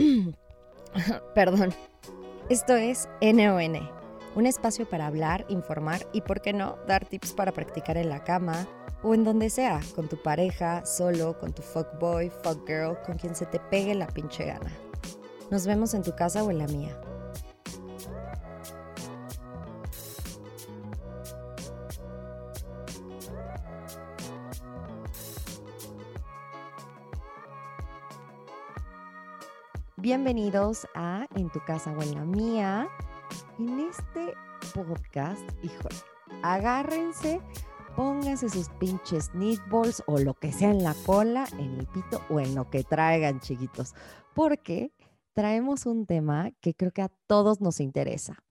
Perdón. Esto es NON, un espacio para hablar, informar y, por qué no, dar tips para practicar en la cama o en donde sea, con tu pareja, solo, con tu fuckboy, fuckgirl, con quien se te pegue la pinche gana. Nos vemos en tu casa o en la mía. Bienvenidos a En tu casa o en la mía. En este podcast, híjole, agárrense, pónganse sus pinches balls o lo que sea en la cola, en el pito o en lo que traigan, chiquitos, porque traemos un tema que creo que a todos nos interesa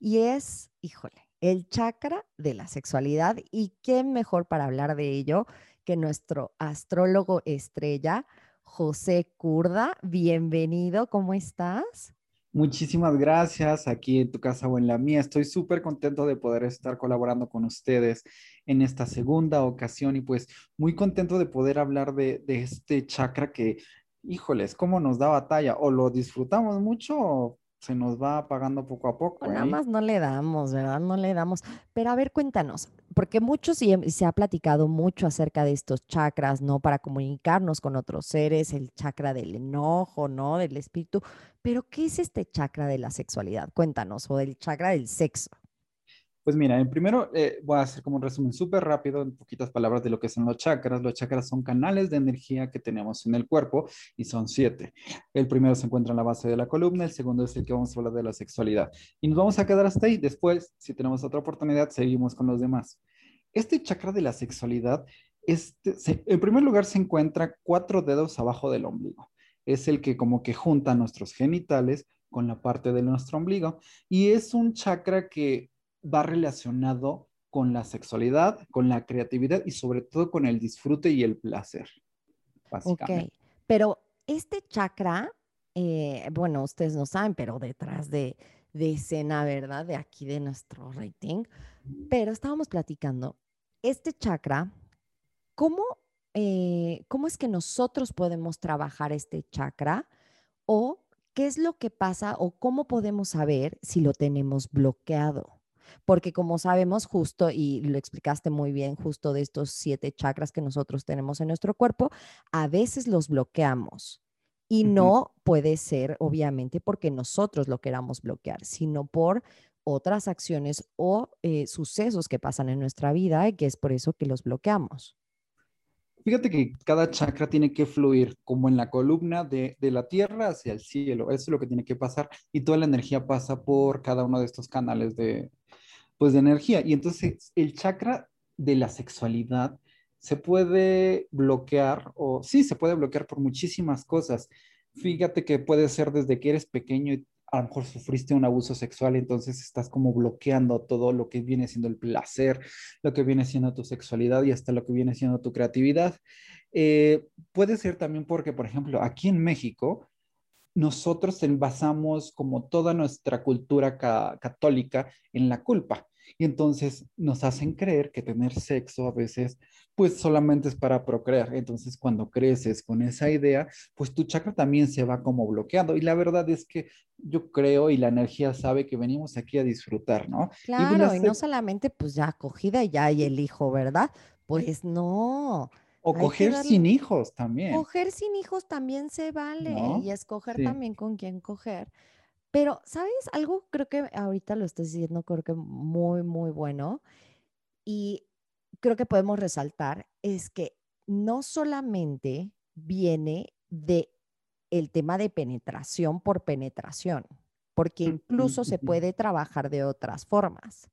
y es, híjole, el chakra de la sexualidad y qué mejor para hablar de ello que nuestro astrólogo estrella, José Curda. Bienvenido, ¿cómo estás? Muchísimas gracias aquí en tu casa o en la mía. Estoy súper contento de poder estar colaborando con ustedes en esta segunda ocasión y pues muy contento de poder hablar de, este chakra que, híjoles, cómo nos da batalla. O lo disfrutamos mucho se nos va apagando poco a poco. Nada más no le damos, ¿verdad? No le damos. Pero a ver, cuéntanos, porque mucho se ha platicado mucho acerca de estos chakras, ¿no? Para comunicarnos con otros seres, el chakra del enojo, ¿no? Del espíritu. Pero, ¿qué es este chakra de la sexualidad? Cuéntanos, o del chakra del sexo. Pues mira, en primero eh, voy a hacer como un resumen súper rápido, en poquitas palabras, de lo que son los chakras. Los chakras son canales de energía que tenemos en el cuerpo y son siete. El primero se encuentra en la base de la columna, el segundo es el que vamos a hablar de la sexualidad. Y nos vamos a quedar hasta ahí. Después, si tenemos otra oportunidad, seguimos con los demás. Este chakra de la sexualidad, este, en primer lugar, se encuentra cuatro dedos abajo del ombligo. Es el que como que junta nuestros genitales con la parte de nuestro ombligo y es un chakra que va relacionado con la sexualidad, con la creatividad y sobre todo con el disfrute y el placer. Básicamente. Ok, pero este chakra, eh, bueno, ustedes no saben, pero detrás de, de escena, ¿verdad? De aquí de nuestro rating, pero estábamos platicando, este chakra, ¿cómo, eh, ¿cómo es que nosotros podemos trabajar este chakra? ¿O qué es lo que pasa o cómo podemos saber si lo tenemos bloqueado? Porque como sabemos justo, y lo explicaste muy bien, justo de estos siete chakras que nosotros tenemos en nuestro cuerpo, a veces los bloqueamos. Y no puede ser, obviamente, porque nosotros lo queramos bloquear, sino por otras acciones o eh, sucesos que pasan en nuestra vida y que es por eso que los bloqueamos. Fíjate que cada chakra tiene que fluir como en la columna de, de, la tierra hacia el cielo. Eso es lo que tiene que pasar y toda la energía pasa por cada uno de estos canales de, pues de energía. Y entonces el chakra de la sexualidad se puede bloquear o sí, se puede bloquear por muchísimas cosas. Fíjate que puede ser desde que eres pequeño y a lo mejor sufriste un abuso sexual, entonces estás como bloqueando todo lo que viene siendo el placer, lo que viene siendo tu sexualidad y hasta lo que viene siendo tu creatividad. Eh, puede ser también porque, por ejemplo, aquí en México, nosotros basamos como toda nuestra cultura católica en la culpa. Y entonces nos hacen creer que tener sexo a veces pues solamente es para procrear. Entonces cuando creces con esa idea, pues tu chakra también se va como bloqueando. Y la verdad es que yo creo y la energía sabe que venimos aquí a disfrutar, ¿no? Claro, y, no solamente pues ya acogida y ya hay el hijo, ¿verdad? Pues no. O coger sin hijos también. Coger sin hijos también se vale y escoger también con quién coger. Pero, ¿sabes? Algo creo que ahorita lo estás diciendo, creo que muy, muy bueno. Y creo que podemos resaltar es que no solamente viene de el tema de penetración por penetración, porque incluso se puede trabajar de otras formas.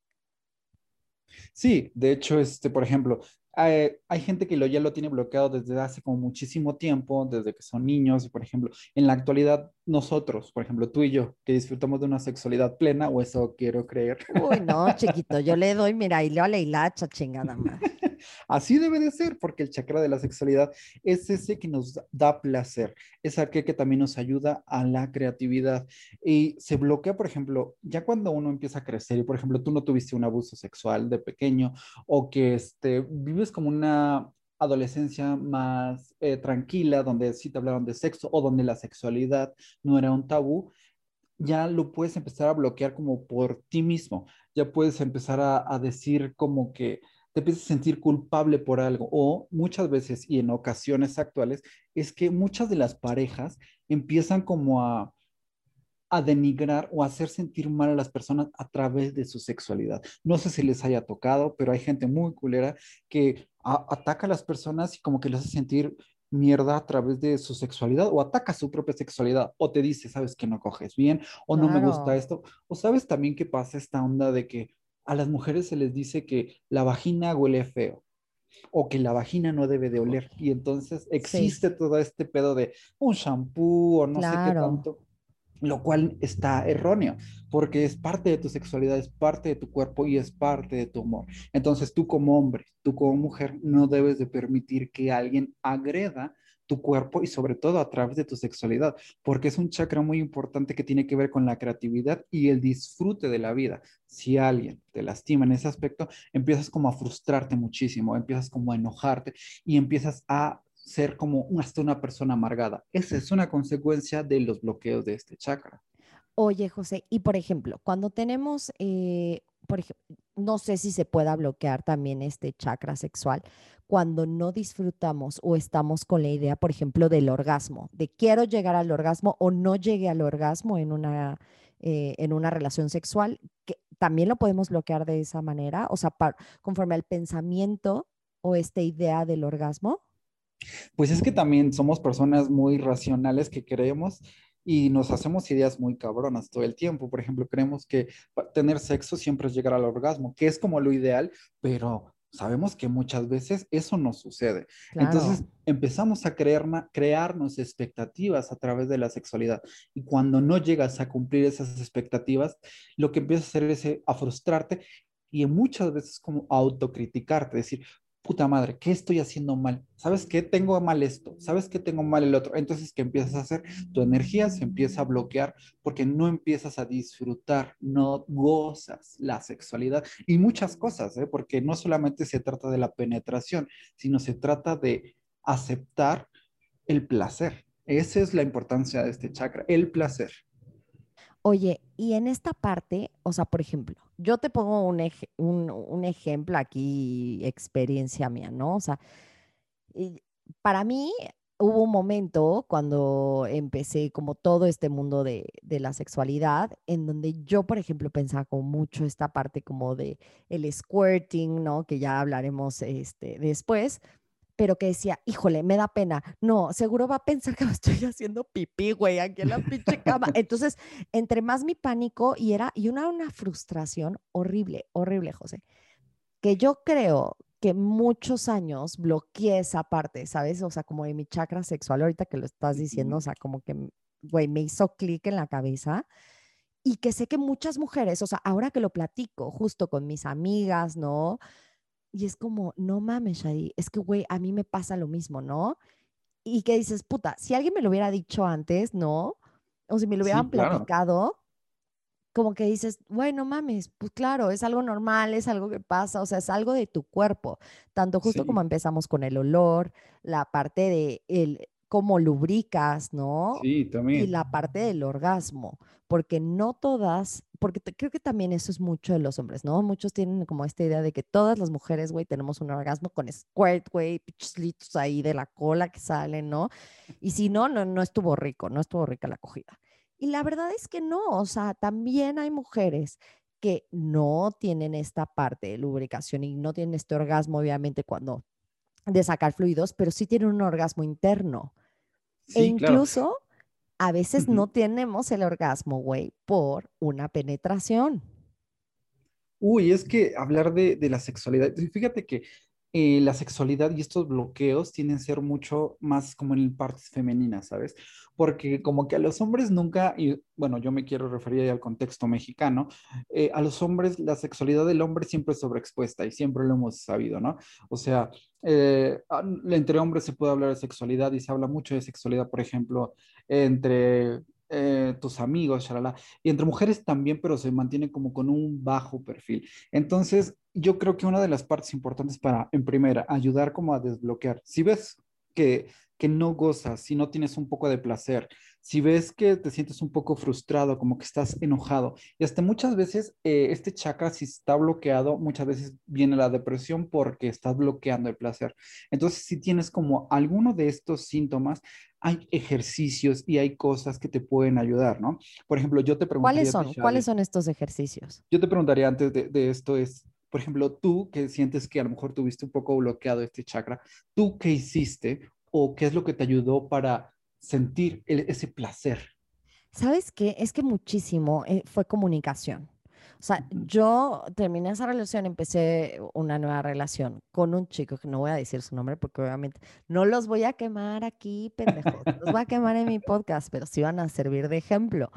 Sí, de hecho, este, por ejemplo, eh, hay, gente que lo, ya lo tiene bloqueado desde hace como muchísimo tiempo, desde que son niños, por ejemplo. En la actualidad, nosotros, por ejemplo, tú y yo, que disfrutamos de una sexualidad plena, o eso quiero creer. Uy, no, chiquito, yo le doy, mira, y le la hilacha, chingada más. Así debe de ser, porque el chakra de la sexualidad es ese que nos da placer, es aquel que también nos ayuda a la creatividad. Y se bloquea, por ejemplo, ya cuando uno empieza a crecer, y por ejemplo, tú no tuviste un abuso sexual de pequeño, o que este, vives como una adolescencia más eh, tranquila, donde sí te hablaron de sexo o donde la sexualidad no era un tabú, ya lo puedes empezar a bloquear como por ti mismo. Ya puedes empezar a, a decir como que te empiezas a sentir culpable por algo. O muchas veces y en ocasiones actuales es que muchas de las parejas empiezan como a a denigrar o hacer sentir mal a las personas a través de su sexualidad. No sé si les haya tocado, pero hay gente muy culera que ataca a las personas y como que les hace sentir mierda a través de su sexualidad o ataca su propia sexualidad o te dice, sabes que no coges bien o no me gusta esto o sabes también que pasa esta onda de que a las mujeres se les dice que la vagina huele feo o que la vagina no debe de oler y entonces existe todo este pedo de un shampoo o no sé qué tanto lo cual está erróneo, porque es parte de tu sexualidad, es parte de tu cuerpo y es parte de tu amor. Entonces tú como hombre, tú como mujer, no debes de permitir que alguien agreda tu cuerpo y sobre todo a través de tu sexualidad, porque es un chakra muy importante que tiene que ver con la creatividad y el disfrute de la vida. Si alguien te lastima en ese aspecto, empiezas como a frustrarte muchísimo, empiezas como a enojarte y empiezas a ser como hasta una persona amargada. Esa es una consecuencia de los bloqueos de este chakra. Oye, José, y por ejemplo, cuando tenemos, eh, por ejemplo, no sé si se pueda bloquear también este chakra sexual cuando no disfrutamos o estamos con la idea, por ejemplo, del orgasmo, de quiero llegar al orgasmo o no llegue al orgasmo en una, eh, en una relación sexual, que también lo podemos bloquear de esa manera, o sea, conforme al pensamiento o esta idea del orgasmo. Pues es que también somos personas muy racionales que creemos y nos hacemos ideas muy cabronas todo el tiempo. Por ejemplo, creemos que tener sexo siempre es llegar al orgasmo, que es como lo ideal, pero sabemos que muchas veces eso no sucede. Entonces empezamos a creer, crearnos expectativas a través de la sexualidad y cuando no llegas a cumplir esas expectativas, lo que empiezas a hacer es eh, a frustrarte y muchas veces como autocriticarte, decir, puta madre, ¿qué estoy haciendo mal? ¿Sabes qué? Tengo mal esto, ¿sabes qué? Tengo mal el otro. Entonces, ¿qué empiezas a hacer? Tu energía se empieza a bloquear porque no empiezas a disfrutar, no gozas la sexualidad y muchas cosas, ¿eh? porque no solamente se trata de la penetración, sino se trata de aceptar el placer. Esa es la importancia de este chakra, el placer. Oye, y en esta parte, o sea, por ejemplo, yo te pongo un, un, ejemplo aquí, experiencia mía, ¿no? O sea, para mí hubo un momento cuando empecé como todo este mundo de, de, la sexualidad, en donde yo, por ejemplo, pensaba como mucho esta parte como de el squirting, ¿no? Que ya hablaremos este, después, pero que decía, híjole, me da pena. No, seguro va a pensar que me estoy haciendo pipí, güey, aquí en la pinche cama. Entonces, entre más mi pánico y era, y una, una frustración horrible, horrible, José, que yo creo que muchos años bloqueé esa parte, ¿sabes? O sea, como de mi chakra sexual, ahorita que lo estás diciendo, o sea, como que, güey, me hizo clic en la cabeza y que sé que muchas mujeres, o sea, ahora que lo platico justo con mis amigas, ¿no? Y es como, no mames, Shadi, es que, güey, a mí me pasa lo mismo, ¿no? Y que dices, puta, si alguien me lo hubiera dicho antes, ¿no? O si me lo hubieran platicado, como que dices, güey, no mames, pues claro, es algo normal, es algo que pasa, o sea, es algo de tu cuerpo. Tanto justo como empezamos con el olor, la parte de el, cómo lubricas, ¿no? Sí, también. Y la parte del orgasmo, porque no todas, porque creo que también eso es mucho de los hombres, ¿no? Muchos tienen como esta idea de que todas las mujeres, güey, tenemos un orgasmo con squirt, güey, pichlitos ahí de la cola que salen, ¿no? Y si no, no, no estuvo rico, no estuvo rica la acogida. Y la verdad es que no, o sea, también hay mujeres que no tienen esta parte de lubricación y no tienen este orgasmo, obviamente, cuando de sacar fluidos, pero sí tienen un orgasmo interno e incluso a veces no tenemos el orgasmo, güey, por una penetración. Uy, es que hablar de, de la sexualidad, fíjate que eh, la sexualidad y estos bloqueos tienen que ser mucho más como en partes femeninas, ¿sabes? Porque como que a los hombres nunca, y bueno, yo me quiero referir al contexto mexicano, eh, a los hombres la sexualidad del hombre siempre es sobreexpuesta y siempre lo hemos sabido, ¿no? O sea, eh, entre hombres se puede hablar de sexualidad y se habla mucho de sexualidad, por ejemplo, entre eh, tus amigos. Y entre mujeres también, pero se mantiene como con un bajo perfil. Entonces, yo creo que una de las partes importantes para, en primera, ayudar como a desbloquear. Si ves que, que no gozas, si no tienes un poco de placer, si ves que te sientes un poco frustrado, como que estás enojado, y hasta muchas veces eh, este chakra, si está bloqueado, muchas veces viene la depresión porque estás bloqueando el placer. Entonces, si tienes como alguno de estos síntomas, hay ejercicios y hay cosas que te pueden ayudar, ¿no? Por ejemplo, yo te preguntaría... ¿Cuáles son? ¿Cuáles son estos ejercicios? Yo te preguntaría antes de, de esto es, por ejemplo, tú que sientes que a lo mejor tuviste un poco bloqueado este chakra, ¿tú qué hiciste o qué es lo que te ayudó para sentir ese placer? ¿Sabes qué? Es que muchísimo eh, fue comunicación. O sea, yo terminé esa relación, empecé una nueva relación con un chico que no voy a decir su nombre porque obviamente no los voy a quemar aquí, pendejos. Los voy a quemar en mi podcast, pero sí van a servir de ejemplo.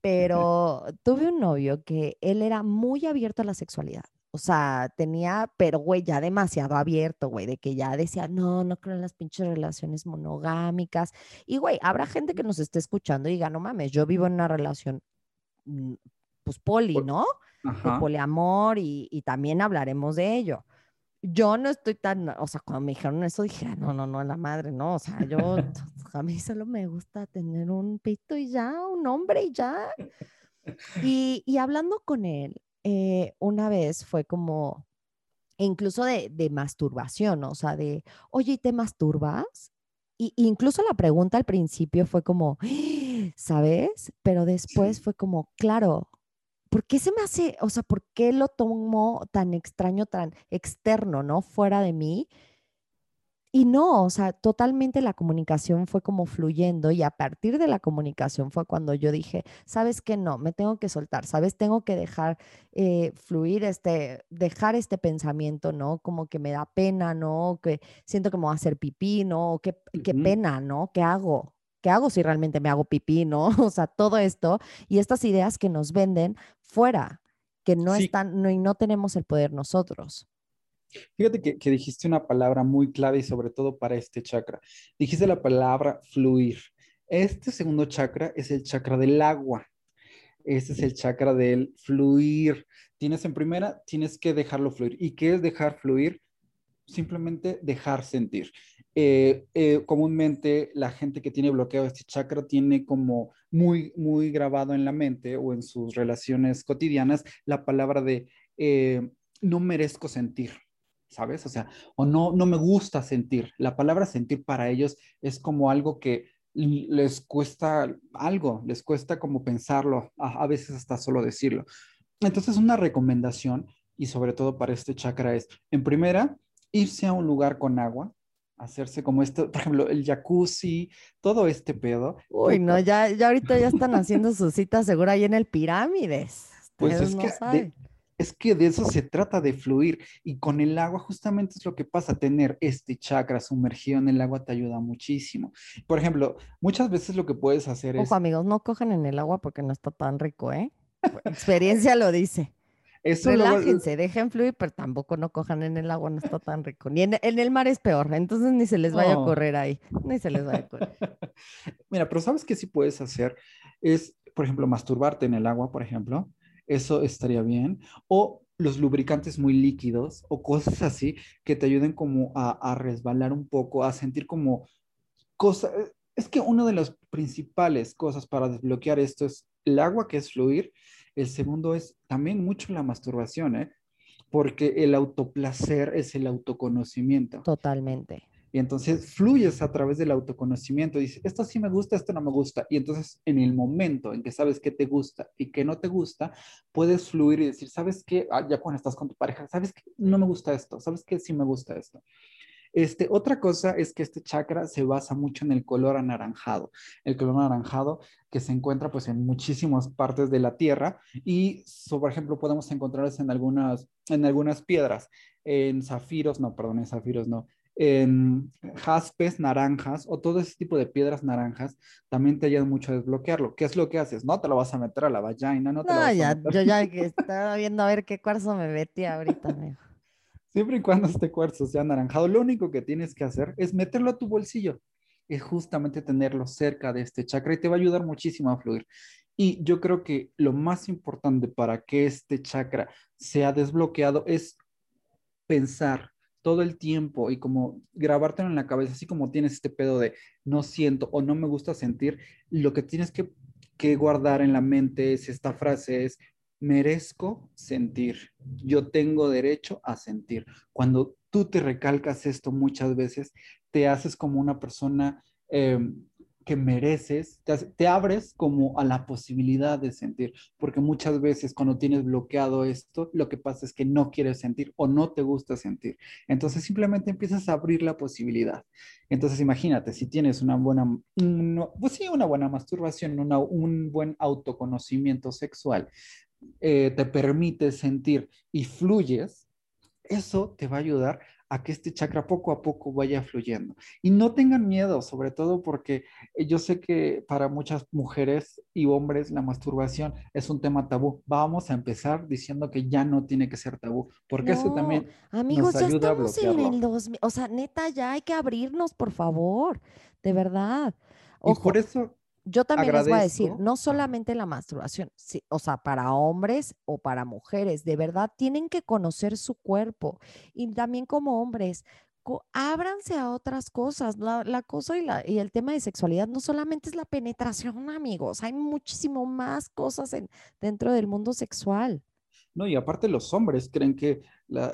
Pero tuve un novio que él era muy abierto a la sexualidad. O sea, tenía, pero güey, ya demasiado abierto, güey, de que ya decía, no, no creo en las pinches relaciones monogámicas. Y güey, habrá gente que nos esté escuchando y diga, no mames, yo vivo en una relación, mm, pues poli, ¿no? De poliamor y, y también hablaremos de ello. Yo no estoy tan, o sea, cuando me dijeron eso dije, "Ah, no, no, no, la madre, no, o sea, yo, a mí solo me gusta tener un pito y ya, un hombre y ya. Y, y hablando con él, eh, una vez fue como, incluso de, de masturbación, o sea, de, oye, ¿y ¿te masturbas? Y incluso la pregunta al principio fue como, ¿sabes? Pero después fue como, claro, ¿por qué se me hace, o sea, por qué lo tomo tan extraño, tan externo, ¿no? Fuera de mí. Y no, o sea, totalmente la comunicación fue como fluyendo y a partir de la comunicación fue cuando yo dije, sabes que no, me tengo que soltar, sabes, tengo que dejar eh, fluir este, dejar este pensamiento, ¿no? Como que me da pena, ¿no? Que siento que me voy a hacer pipí, ¿no? Qué, qué pena, ¿no? ¿Qué hago? ¿Qué hago si realmente me hago pipí, ¿no? O sea, todo esto y estas ideas que nos venden fuera, que no Sí, están, no, y no tenemos el poder nosotros. Fíjate que, que dijiste una palabra muy clave y sobre todo para este chakra. Dijiste la palabra fluir. Este segundo chakra es el chakra del agua. Este es el chakra del fluir. Tienes en primera, tienes que dejarlo fluir. ¿Y qué es dejar fluir? Simplemente dejar sentir. Eh, eh, comúnmente la gente que tiene bloqueado este chakra tiene como muy, muy grabado en la mente o en sus relaciones cotidianas la palabra de eh, no merezco sentir. ¿Sabes? O sea, o no, no me gusta sentir. La palabra sentir para ellos es como algo que les cuesta algo, les cuesta como pensarlo, a, a veces hasta solo decirlo. Entonces, una recomendación, y sobre todo para este chakra, es, en primera, irse a un lugar con agua, hacerse como esto, por ejemplo, el jacuzzi, todo este pedo. Uy, no, ya, ya ahorita ya están haciendo sus citas seguro ahí en el Pirámides. Pues Ustedes es no que de, es que de eso se trata, de fluir. Y con el agua justamente es lo que pasa, tener este chakra sumergido en el agua te ayuda muchísimo. Por ejemplo, muchas veces lo que puedes hacer Ojo, es, amigos, no cojan en el agua porque no está tan rico, ¿eh? Experiencia lo dice. eso Relájense, dejen fluir, pero tampoco no cojan en el agua, no está tan rico. Ni en, en el mar es peor, entonces ni se les vaya a correr ahí, ni se les vaya a correr. Mira, pero ¿sabes qué sí puedes hacer? Es, por ejemplo, masturbarte en el agua, por ejemplo. Eso estaría bien. O los lubricantes muy líquidos o cosas así que te ayuden como a, resbalar un poco, a sentir como cosas. Es que una de las principales cosas para desbloquear esto es el agua, que es fluir. El segundo es también mucho la masturbación, ¿eh? Porque el autoplacer es el autoconocimiento. Totalmente. Y entonces fluyes a través del autoconocimiento. Dices, esto sí me gusta, esto no me gusta. Y entonces en el momento en que sabes qué te gusta y qué no te gusta, puedes fluir y decir, ¿sabes qué? Ah, ya cuando estás con tu pareja, ¿sabes qué? No me gusta esto. ¿Sabes qué? Sí me gusta esto. Este, otra cosa es que este chakra se basa mucho en el color anaranjado. El color anaranjado que se encuentra pues en muchísimas partes de la Tierra y, so, por ejemplo, podemos encontrarse en algunas, en algunas piedras, en zafiros, no, perdón, en zafiros no, en jaspes, naranjas o todo ese tipo de piedras naranjas también te ayudan mucho a desbloquearlo. ¿Qué es lo que haces? No te lo vas a meter a la vagina, no te lo No, vas a ya, meter. yo ya que estaba viendo a ver qué cuarzo me metí ahorita, amigo. Siempre y cuando este cuarzo sea anaranjado, lo único que tienes que hacer es meterlo a tu bolsillo. es justamente tenerlo cerca de este chakra y te va a ayudar muchísimo a fluir. Y yo creo que lo más importante para que este chakra sea desbloqueado es pensar todo el tiempo y como grabártelo en la cabeza, así como tienes este pedo de no siento o no me gusta sentir, lo que tienes que, que guardar en la mente es esta frase, es merezco sentir, yo tengo derecho a sentir. Cuando tú te recalcas esto muchas veces, te haces como una persona eh, que mereces, te, abres como a la posibilidad de sentir, porque muchas veces cuando tienes bloqueado esto, lo que pasa es que no quieres sentir o no te gusta sentir. Entonces simplemente empiezas a abrir la posibilidad. Entonces imagínate, si tienes una buena, pues sí, una buena masturbación, un buen autoconocimiento sexual, eh, te permite sentir y fluyes, eso te va a ayudar a que este chakra poco a poco vaya fluyendo. Y no tengan miedo, sobre todo porque eh, yo sé que para muchas mujeres y hombres la masturbación es un tema tabú. Vamos a empezar diciendo que ya no tiene que ser tabú, porque eso también amigos, nos ayuda ya estamos a En el 2000, o sea, neta, ya hay que abrirnos, por favor, de verdad. y por eso yo también les voy a decir, no solamente la masturbación, o sea, para hombres o para mujeres, de verdad tienen que conocer su cuerpo y también como hombres, ábranse a otras cosas. La, cosa y, la, y, el tema de sexualidad no solamente es la penetración, amigos, hay muchísimo más cosas en, dentro del mundo sexual. No, y aparte los hombres creen que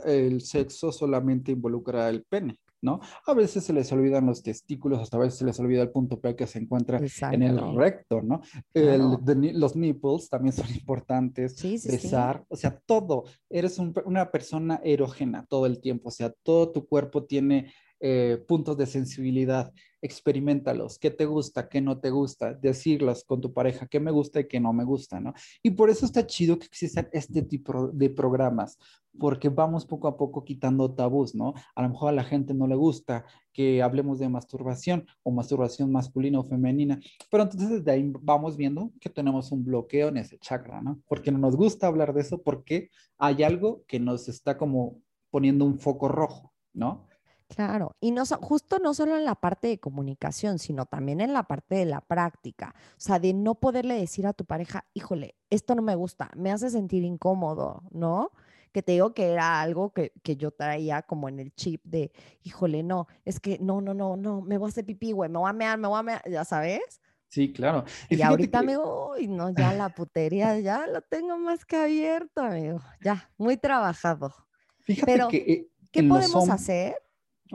el sexo solamente involucra el pene. ¿No? A veces se les olvidan los testículos, hasta a veces se les olvida el punto P que se encuentra en el recto, ¿no? los nipples también son importantes, sí, besar, o sea, todo. Eres una persona erógena todo el tiempo, o sea, todo tu cuerpo tiene eh, puntos de sensibilidad, experimentalos, qué te gusta, qué no te gusta, decirlos con tu pareja, qué me gusta y qué no me gusta, ¿no? Y por eso está chido que existan este tipo de programas, porque vamos poco a poco quitando tabús, ¿no? A lo mejor a la gente no le gusta que hablemos de masturbación o masturbación masculina o femenina, pero entonces desde ahí vamos viendo que tenemos un bloqueo en ese chakra, ¿no? Porque no nos gusta hablar de eso, porque hay algo que nos está como poniendo un foco rojo, ¿no? Claro, y no justo no solo en la parte de comunicación, sino también en la parte de la práctica, o sea, de no poderle decir a tu pareja, híjole, esto no me gusta, me hace sentir incómodo, ¿no? Que te digo que era algo que, yo traía como en el chip de, híjole, no, es que no, no, no, no, me voy a hacer pipí, güey, me voy a mear, me voy a mear, ya sabes. Sí, claro. Y, ahorita, amigo, uy, no, ya la putería, ya lo tengo más que abierto, amigo, ya, muy trabajado. Fíjate Pero, que... Eh, ¿Qué podemos hacer?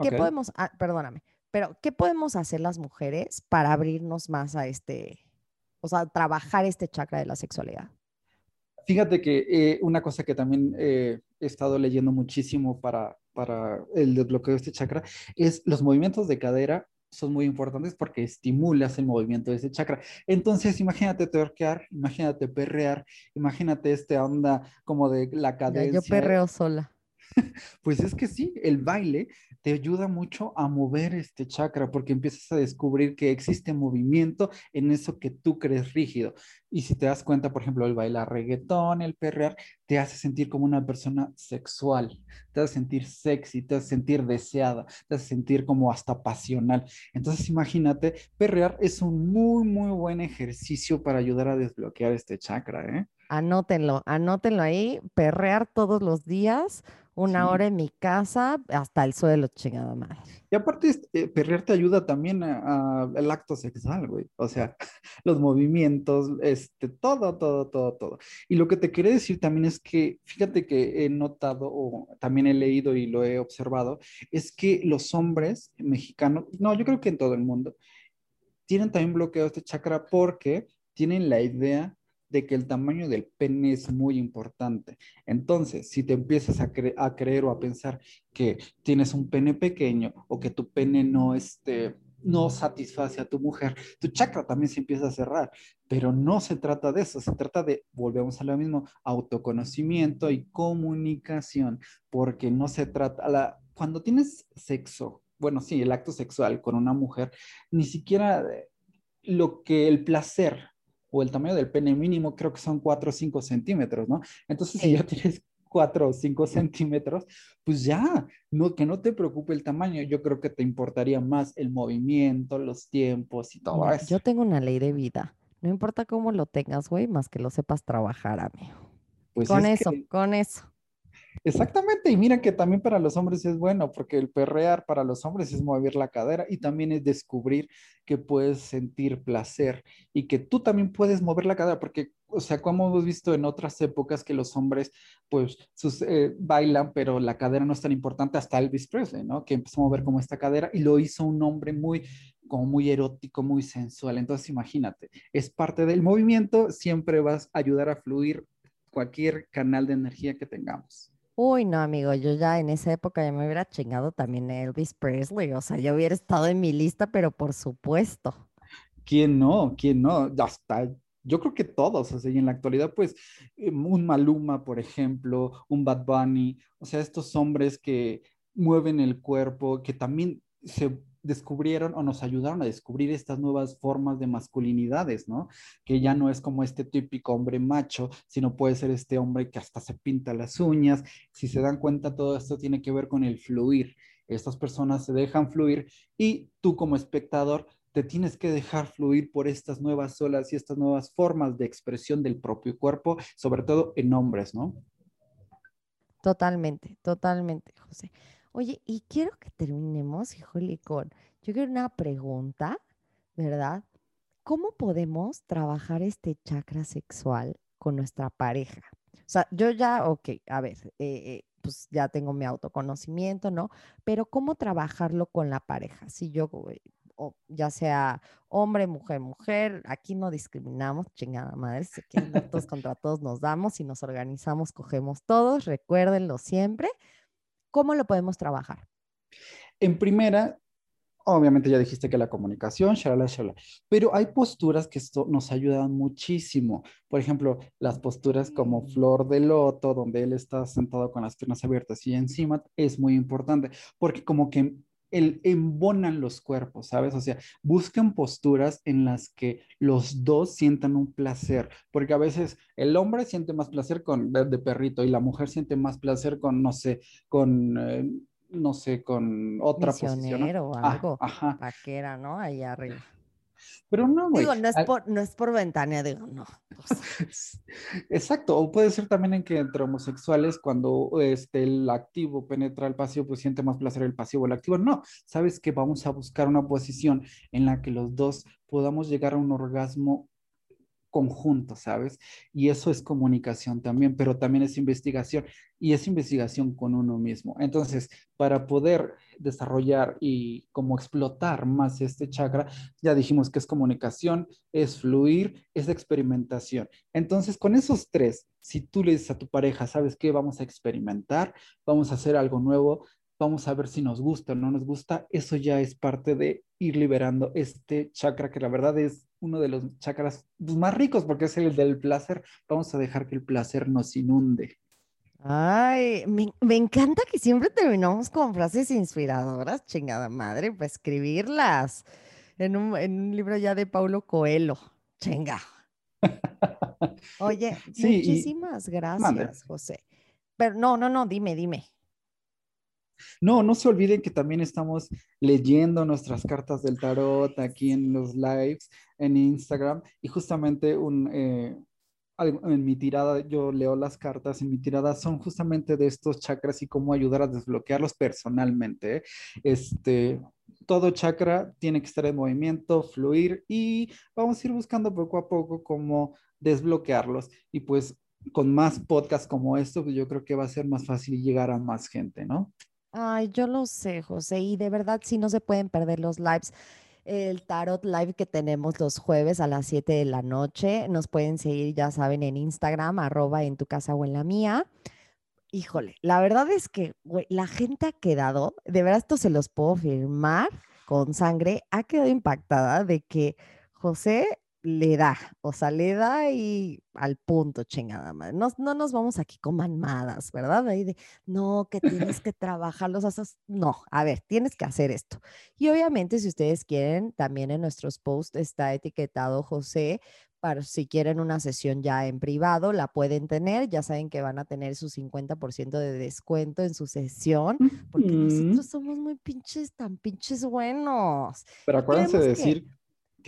¿Qué podemos, ah, perdóname, pero qué podemos hacer las mujeres para abrirnos más a este, o sea, trabajar este chakra de la sexualidad? Fíjate que eh, una cosa que también eh, he estado leyendo muchísimo para, para el desbloqueo de este chakra es los movimientos de cadera son muy importantes porque estimulas el movimiento de ese chakra. Entonces, imagínate torquear, imagínate perrear, imagínate esta onda como de la cadencia. yo perreo sola. Pues es que sí, el baile te ayuda mucho a mover este chakra porque empiezas a descubrir que existe movimiento en eso que tú crees rígido. Y si te das cuenta, por ejemplo, el bailar reggaetón, el perrear, te hace sentir como una persona sexual, te hace sentir sexy, te hace sentir deseada, te hace sentir como hasta pasional. Entonces, imagínate, perrear es un muy, muy buen ejercicio para ayudar a desbloquear este chakra, ¿eh? Anótenlo, anótenlo ahí, perrear todos los días una hora en mi casa hasta el suelo, chingada madre. Y aparte, eh, perrear te ayuda también al acto sexual, güey. O sea, los movimientos, este, todo, todo, todo, todo. Y lo que te quería decir también es que, fíjate que he notado, o también he leído y lo he observado, es que los hombres mexicanos, no, yo creo que en todo el mundo, tienen también bloqueo este chakra porque tienen la idea de que el tamaño del pene es muy importante. Entonces, si te empiezas a, creer o a pensar que tienes un pene pequeño o que tu pene no, este, no satisface a tu mujer, tu chakra también se empieza a cerrar. Pero no se trata de eso, se trata de, volvemos a lo mismo, autoconocimiento y comunicación, porque no se trata, la, cuando tienes sexo, bueno, sí, el acto sexual con una mujer, ni siquiera lo que el placer o el tamaño del pene mínimo creo que son 4 o 5 centímetros, ¿no? Entonces, si ya tienes 4 o 5 centímetros, pues ya, no, que no te preocupe el tamaño. Yo creo que te importaría más el movimiento, los tiempos y todo eso. Yo tengo una ley de vida. No importa cómo lo tengas, güey, más que lo sepas trabajar, amigo. Pues con eso, con eso. Exactamente, y mira que también para los hombres es bueno, porque el perrear para los hombres es mover la cadera y también es descubrir que puedes sentir placer y que tú también puedes mover la cadera, porque, o sea, como hemos visto en otras épocas que los hombres, pues, eh, bailan, pero la cadera no es tan importante hasta Elvis Presley, ¿no? Que empezó a mover como esta cadera y lo hizo un hombre muy, como muy erótico, muy sensual. Entonces, imagínate, es parte del movimiento, siempre vas a ayudar a fluir cualquier canal de energía que tengamos. Uy, no, amigo, yo ya en esa época ya me hubiera chingado también Elvis Presley, o sea, ya hubiera estado en mi lista, pero por supuesto. ¿Quién no? ¿Quién no? Ya está. Yo creo que todos, o sea, y en la actualidad, pues, em, un Maluma, por ejemplo, un Bad Bunny, o sea, estos hombres que mueven el cuerpo, que también se descubrieron o nos ayudaron a descubrir estas nuevas formas de masculinidades, ¿no? Que ya no es como este típico hombre macho, sino puede ser este hombre que hasta se pinta las uñas. Si se dan cuenta, todo esto tiene que ver con el fluir. Estas personas se dejan fluir y tú como espectador te tienes que dejar fluir por estas nuevas olas y estas nuevas formas de expresión del propio cuerpo, sobre todo en hombres, ¿no? Totalmente, totalmente, José. Oye, y quiero que terminemos, híjole, con, yo quiero una pregunta, ¿verdad? ¿Cómo podemos trabajar este chakra sexual con nuestra pareja? O sea, yo ya, ok, a ver, eh, eh, pues ya tengo mi autoconocimiento, ¿no? Pero ¿cómo trabajarlo con la pareja? Si yo, o ya sea hombre, mujer, mujer, aquí no discriminamos, chingada madre, si quieren todos contra todos nos damos y nos organizamos, cogemos todos, recuérdenlo siempre. ¿Cómo lo podemos trabajar? En primera, obviamente ya dijiste que la comunicación, shalala, shalala, pero hay posturas que esto nos ayudan muchísimo. Por ejemplo, las posturas como flor de loto, donde él está sentado con las piernas abiertas y encima, es muy importante, porque como que el, embonan los cuerpos, ¿sabes? O sea, buscan posturas en las que los dos sientan un placer, porque a veces el hombre siente más placer con de perrito y la mujer siente más placer con, no sé, con... Eh, no sé, con otra posición. o ah, algo. ajá. Vaquera, ¿no? Ahí arriba. Pero no, güey. Digo, no es, por, no es por ventana, digo, no. Exacto, o puede ser también en que entre homosexuales, cuando este, el activo penetra el pasivo, pues siente más placer el pasivo o el activo. No, sabes que vamos a buscar una posición en la que los dos podamos llegar a un orgasmo conjunto, ¿sabes? Y eso es comunicación también, pero también es investigación y es investigación con uno mismo. Entonces, para poder desarrollar y como explotar más este chakra, ya dijimos que es comunicación, es fluir, es experimentación. Entonces, con esos tres, si tú le dices a tu pareja, ¿sabes qué? Vamos a experimentar, vamos a hacer algo nuevo, vamos a ver si nos gusta o no nos gusta, eso ya es parte de ir liberando este chakra que la verdad es uno de los chakras pues, más ricos porque es el del placer. Vamos a dejar que el placer nos inunde. Ay, me, encanta que siempre terminamos con frases inspiradoras, chingada madre, para escribirlas en un, en un libro ya de Paulo Coelho. Chinga. Oye, muchísimas gracias, José. Pero no, no, no, dime, dime. No, no se olviden que también estamos leyendo nuestras cartas del tarot aquí en los lives, en Instagram, y justamente un, eh, en mi tirada, yo leo las cartas, en mi tirada son justamente de estos chakras y cómo ayudar a desbloquearlos personalmente. Este, todo chakra tiene que estar en movimiento, fluir y vamos a ir buscando poco a poco cómo desbloquearlos. Y pues con más podcasts como esto, pues yo creo que va a ser más fácil llegar a más gente, ¿no? Ay, yo lo sé, José, y de verdad sí no se pueden perder los lives. El tarot live que tenemos los jueves a las 7 de la noche. Nos pueden seguir, ya saben, en Instagram, arroba en tu casa o en la mía. Híjole, la verdad es que la gente ha quedado, de verdad esto se los puedo firmar con sangre, ha quedado impactada de que José le da, o sea, le da y al punto, chingada madre. No, no nos vamos aquí con mamadas, ¿verdad? Ahí de, no, que tienes que trabajar los asos. No, a ver, tienes que hacer esto. Y obviamente, si ustedes quieren, también en nuestros posts está etiquetado José para si quieren una sesión ya en privado, la pueden tener. Ya saben que van a tener su 50% de descuento en su sesión, porque nosotros somos muy pinches, tan pinches buenos. Pero acuérdense de decir que,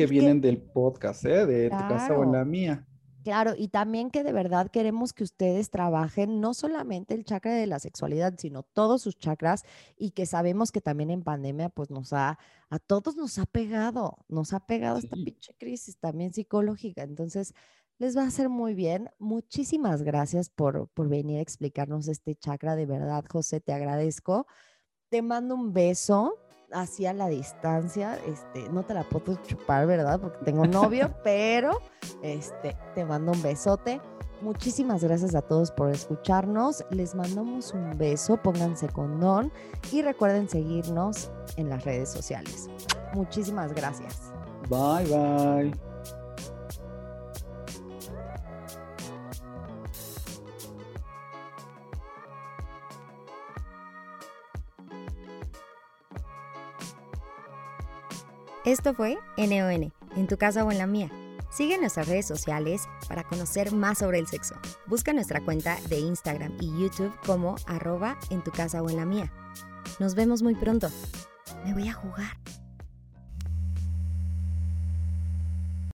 vienen del podcast, ¿eh? De tu casa o en la mía. Claro, y también que de verdad queremos que ustedes trabajen no solamente el chakra de la sexualidad, sino todos sus chakras y que sabemos que también en pandemia pues nos ha, a todos nos ha pegado, nos ha pegado esta pinche crisis también psicológica. Entonces, les va a hacer muy bien. Muchísimas gracias por, por venir a explicarnos este chakra. De verdad, José, te agradezco. Te mando un beso así a la distancia, este, no te la puedo chupar, ¿verdad? Porque tengo novio, pero este, te mando un besote. Muchísimas gracias a todos por escucharnos. Les mandamos un beso, pónganse con don y recuerden seguirnos en las redes sociales. Muchísimas gracias. Bye, bye. Esto fue NON, en tu casa o en la mía. Sigue nuestras redes sociales para conocer más sobre el sexo. Busca nuestra cuenta de Instagram y YouTube como arroba en tu casa o en la mía. Nos vemos muy pronto. Me voy a jugar.